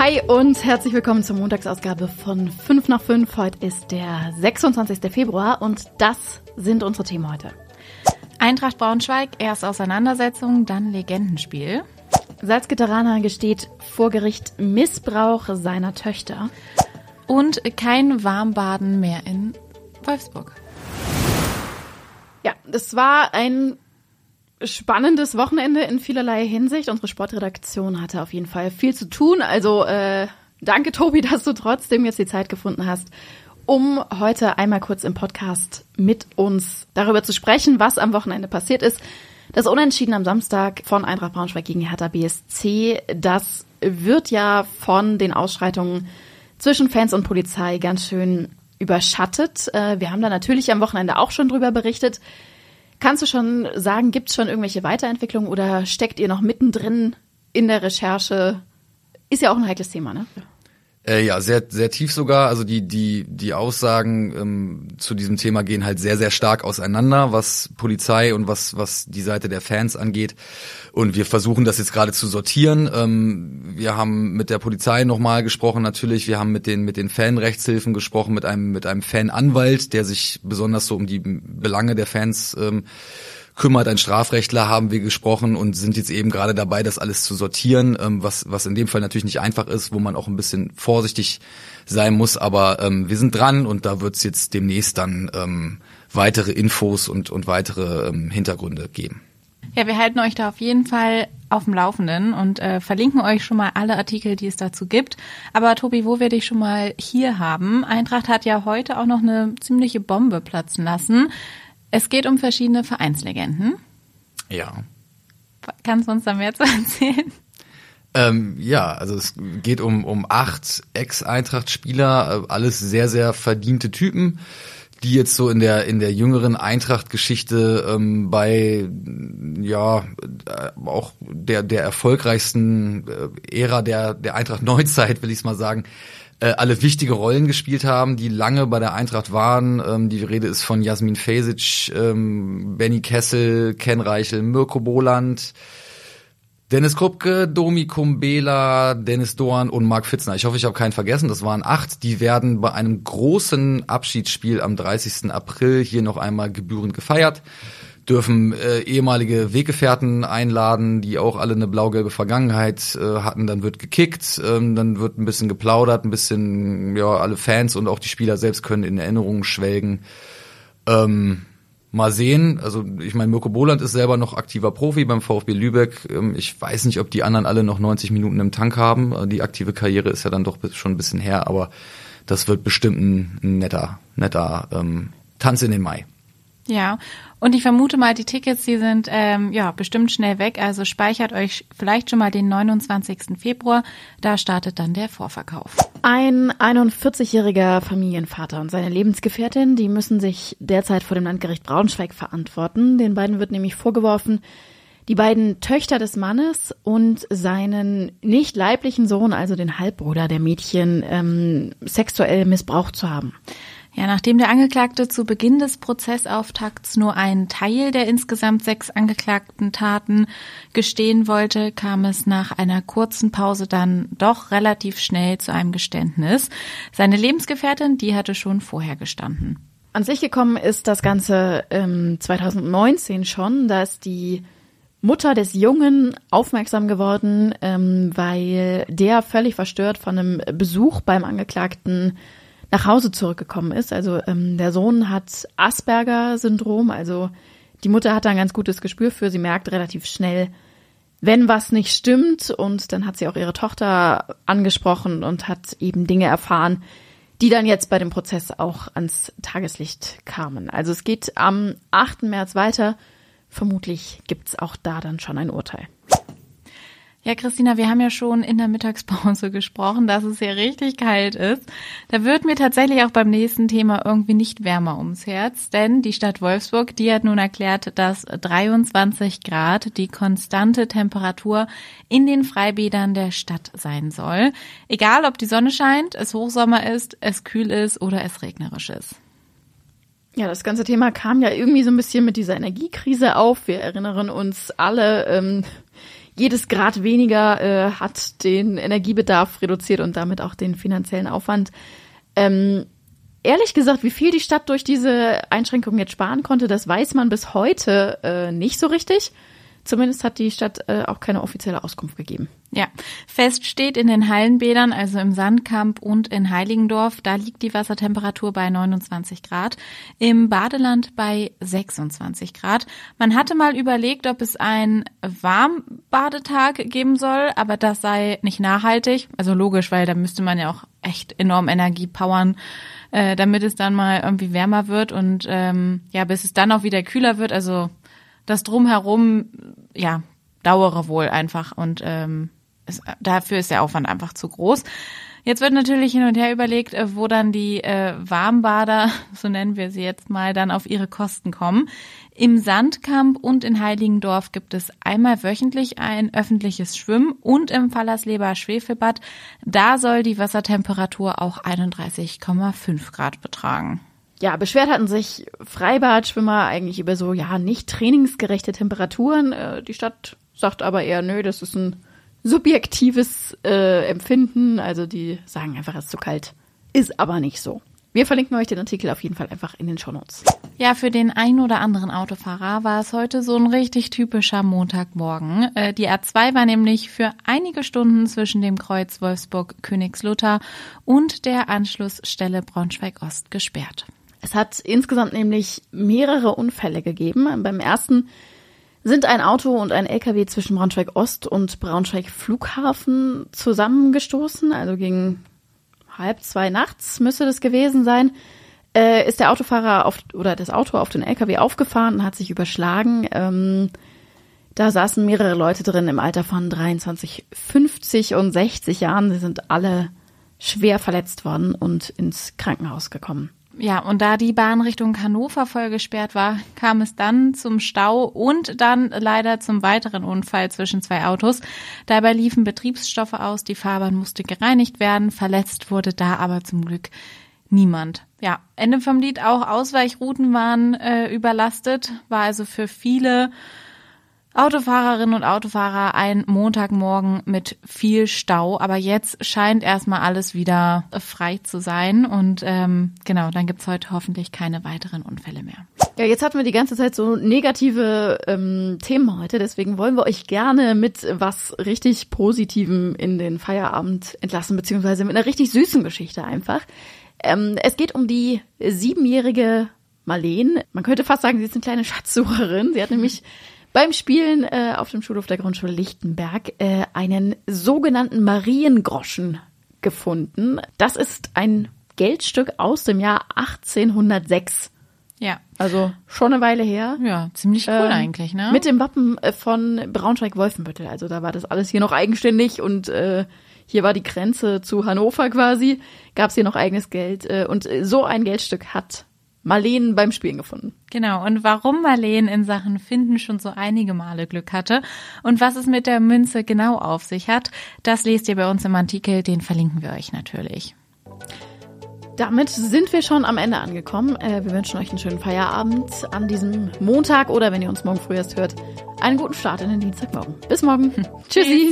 Hi und herzlich willkommen zur Montagsausgabe von 5 nach 5. Heute ist der 26. Februar und das sind unsere Themen heute. Eintracht Braunschweig, erst Auseinandersetzung, dann Legendenspiel. Salzgitteraner gesteht vor Gericht Missbrauch seiner Töchter. Und kein Warmbaden mehr in Wolfsburg. Ja, das war ein spannendes Wochenende in vielerlei Hinsicht. Unsere Sportredaktion hatte auf jeden Fall viel zu tun. Also äh, danke, Tobi, dass du trotzdem jetzt die Zeit gefunden hast, um heute einmal kurz im Podcast mit uns darüber zu sprechen, was am Wochenende passiert ist. Das Unentschieden am Samstag von Eintracht Braunschweig gegen Hertha BSC, das wird ja von den Ausschreitungen zwischen Fans und Polizei ganz schön überschattet. Äh, wir haben da natürlich am Wochenende auch schon drüber berichtet. Kannst du schon sagen, gibt es schon irgendwelche Weiterentwicklungen oder steckt ihr noch mittendrin in der Recherche? Ist ja auch ein heikles Thema, ne? Äh, ja, sehr, sehr tief sogar. Also die, die, die Aussagen ähm, zu diesem Thema gehen halt sehr, sehr stark auseinander, was Polizei und was, was die Seite der Fans angeht. Und wir versuchen das jetzt gerade zu sortieren. Ähm, wir haben mit der Polizei nochmal gesprochen, natürlich. Wir haben mit den, mit den Fanrechtshilfen gesprochen, mit einem, mit einem Fananwalt, der sich besonders so um die Belange der Fans ähm, kümmert. Ein Strafrechtler haben wir gesprochen und sind jetzt eben gerade dabei, das alles zu sortieren, ähm, was, was in dem Fall natürlich nicht einfach ist, wo man auch ein bisschen vorsichtig sein muss. Aber ähm, wir sind dran und da wird es jetzt demnächst dann ähm, weitere Infos und, und weitere ähm, Hintergründe geben. Ja, wir halten euch da auf jeden Fall auf dem Laufenden und äh, verlinken euch schon mal alle Artikel, die es dazu gibt. Aber Tobi, wo wir dich schon mal hier haben, Eintracht hat ja heute auch noch eine ziemliche Bombe platzen lassen. Es geht um verschiedene Vereinslegenden. Ja. Kannst du uns da mehr zu erzählen? Ähm, ja, also es geht um, um acht Ex-Eintracht-Spieler, äh, alles sehr, sehr verdiente Typen, die jetzt so in der in der jüngeren Eintracht-Geschichte ähm, bei ja äh, auch der der erfolgreichsten äh, Ära der der Eintracht Neuzeit, will ich mal sagen, äh, alle wichtige Rollen gespielt haben, die lange bei der Eintracht waren. Ähm, die Rede ist von Jasmin Fesic, ähm, Benny Kessel, Ken Reichel, Mirko Boland, Dennis Krupke, Domi Kumbela, Dennis Doan und Marc Fitzner. Ich hoffe, ich habe keinen vergessen. Das waren acht. Die werden bei einem großen Abschiedsspiel am 30. April hier noch einmal gebührend gefeiert dürfen äh, ehemalige Weggefährten einladen, die auch alle eine blau-gelbe Vergangenheit äh, hatten. Dann wird gekickt, ähm, dann wird ein bisschen geplaudert, ein bisschen, ja, alle Fans und auch die Spieler selbst können in Erinnerungen schwelgen. Ähm, mal sehen. Also ich meine, Mirko Boland ist selber noch aktiver Profi beim VfB Lübeck. Ähm, ich weiß nicht, ob die anderen alle noch 90 Minuten im Tank haben. Äh, die aktive Karriere ist ja dann doch schon ein bisschen her, aber das wird bestimmt ein, netter, netter ähm, Tanz in den Mai. Ja, und ich vermute mal, die Tickets, die sind ähm, ja bestimmt schnell weg. Also speichert euch vielleicht schon mal den 29. Februar. Da startet dann der Vorverkauf. Ein 41-jähriger Familienvater und seine Lebensgefährtin, die müssen sich derzeit vor dem Landgericht Braunschweig verantworten. Den beiden wird nämlich vorgeworfen, die beiden Töchter des Mannes und seinen nicht leiblichen Sohn, also den Halbbruder der Mädchen, ähm, sexuell missbraucht zu haben. Ja, nachdem der Angeklagte zu Beginn des Prozessauftakts nur einen Teil der insgesamt sechs angeklagten Taten gestehen wollte, kam es nach einer kurzen Pause dann doch relativ schnell zu einem Geständnis. Seine Lebensgefährtin, die hatte schon vorher gestanden. An sich gekommen ist das Ganze ähm, 2019 schon. Da ist die Mutter des Jungen aufmerksam geworden, ähm, weil der völlig verstört von einem Besuch beim Angeklagten nach Hause zurückgekommen ist. Also ähm, der Sohn hat Asperger-Syndrom, also die Mutter hat da ein ganz gutes Gespür für. Sie merkt relativ schnell, wenn was nicht stimmt. Und dann hat sie auch ihre Tochter angesprochen und hat eben Dinge erfahren, die dann jetzt bei dem Prozess auch ans Tageslicht kamen. Also es geht am 8. März weiter. Vermutlich gibt's auch da dann schon ein Urteil. Ja, Christina, wir haben ja schon in der Mittagspause gesprochen, dass es hier richtig kalt ist. Da wird mir tatsächlich auch beim nächsten Thema irgendwie nicht wärmer ums Herz, denn die Stadt Wolfsburg, die hat nun erklärt, dass 23 Grad die konstante Temperatur in den Freibädern der Stadt sein soll. Egal, ob die Sonne scheint, es Hochsommer ist, es kühl ist oder es regnerisch ist. Ja, das ganze Thema kam ja irgendwie so ein bisschen mit dieser Energiekrise auf. Wir erinnern uns alle, ähm, jedes Grad weniger äh, hat den Energiebedarf reduziert und damit auch den finanziellen Aufwand. Ähm, ehrlich gesagt, wie viel die Stadt durch diese Einschränkungen jetzt sparen konnte, das weiß man bis heute äh, nicht so richtig. Zumindest hat die Stadt äh, auch keine offizielle Auskunft gegeben. Ja, fest steht in den Hallenbädern, also im Sandkamp und in Heiligendorf, da liegt die Wassertemperatur bei 29 Grad, im Badeland bei 26 Grad. Man hatte mal überlegt, ob es einen Warmbadetag geben soll, aber das sei nicht nachhaltig. Also logisch, weil da müsste man ja auch echt enorm Energie powern, äh, damit es dann mal irgendwie wärmer wird und ähm, ja, bis es dann auch wieder kühler wird. Also das drumherum, ja, dauere wohl einfach und ähm, es, dafür ist der Aufwand einfach zu groß. Jetzt wird natürlich hin und her überlegt, äh, wo dann die äh, Warmbader, so nennen wir sie jetzt mal, dann auf ihre Kosten kommen. Im Sandkamp und in Heiligendorf gibt es einmal wöchentlich ein öffentliches Schwimmen und im Fallersleber Schwefelbad. Da soll die Wassertemperatur auch 31,5 Grad betragen. Ja, beschwert hatten sich Freibadschwimmer eigentlich über so, ja, nicht trainingsgerechte Temperaturen. Äh, die Stadt sagt aber eher, nö, das ist ein subjektives äh, Empfinden. Also die sagen einfach, es ist zu kalt. Ist aber nicht so. Wir verlinken euch den Artikel auf jeden Fall einfach in den Shownotes. Ja, für den einen oder anderen Autofahrer war es heute so ein richtig typischer Montagmorgen. Äh, die A2 war nämlich für einige Stunden zwischen dem Kreuz Wolfsburg-Königslutter und der Anschlussstelle Braunschweig-Ost gesperrt. Es hat insgesamt nämlich mehrere Unfälle gegeben. Beim ersten sind ein Auto und ein LKW zwischen Braunschweig Ost und Braunschweig Flughafen zusammengestoßen, also gegen halb zwei nachts müsste das gewesen sein. Äh, ist der Autofahrer auf oder das Auto auf den LKW aufgefahren und hat sich überschlagen. Ähm, da saßen mehrere Leute drin im Alter von 23, 50 und 60 Jahren. Sie sind alle schwer verletzt worden und ins Krankenhaus gekommen. Ja, und da die Bahn Richtung Hannover voll gesperrt war, kam es dann zum Stau und dann leider zum weiteren Unfall zwischen zwei Autos. Dabei liefen Betriebsstoffe aus, die Fahrbahn musste gereinigt werden, verletzt wurde da aber zum Glück niemand. Ja, Ende vom Lied auch Ausweichrouten waren äh, überlastet, war also für viele Autofahrerinnen und Autofahrer ein Montagmorgen mit viel Stau, aber jetzt scheint erstmal alles wieder frei zu sein und ähm, genau, dann gibt's heute hoffentlich keine weiteren Unfälle mehr. Ja, jetzt hatten wir die ganze Zeit so negative ähm, Themen heute, deswegen wollen wir euch gerne mit was richtig Positivem in den Feierabend entlassen, beziehungsweise mit einer richtig süßen Geschichte einfach. Ähm, es geht um die siebenjährige Marleen. Man könnte fast sagen, sie ist eine kleine Schatzsucherin. Sie hat nämlich beim Spielen äh, auf dem Schulhof der Grundschule Lichtenberg äh, einen sogenannten Mariengroschen gefunden. Das ist ein Geldstück aus dem Jahr 1806. Ja. Also schon eine Weile her. Ja, ziemlich cool ähm, eigentlich, ne? Mit dem Wappen äh, von Braunschweig-Wolfenbüttel. Also da war das alles hier noch eigenständig und äh, hier war die Grenze zu Hannover quasi. Gab es hier noch eigenes Geld. Äh, und so ein Geldstück hat Marleen beim Spielen gefunden. Genau. Und warum Marleen in Sachen Finden schon so einige Male Glück hatte und was es mit der Münze genau auf sich hat, das lest ihr bei uns im Artikel. Den verlinken wir euch natürlich. Damit sind wir schon am Ende angekommen. Äh, wir wünschen euch einen schönen Feierabend an diesem Montag oder wenn ihr uns morgen früh erst hört, einen guten Start in den Dienstagmorgen. Bis morgen. Tschüssi.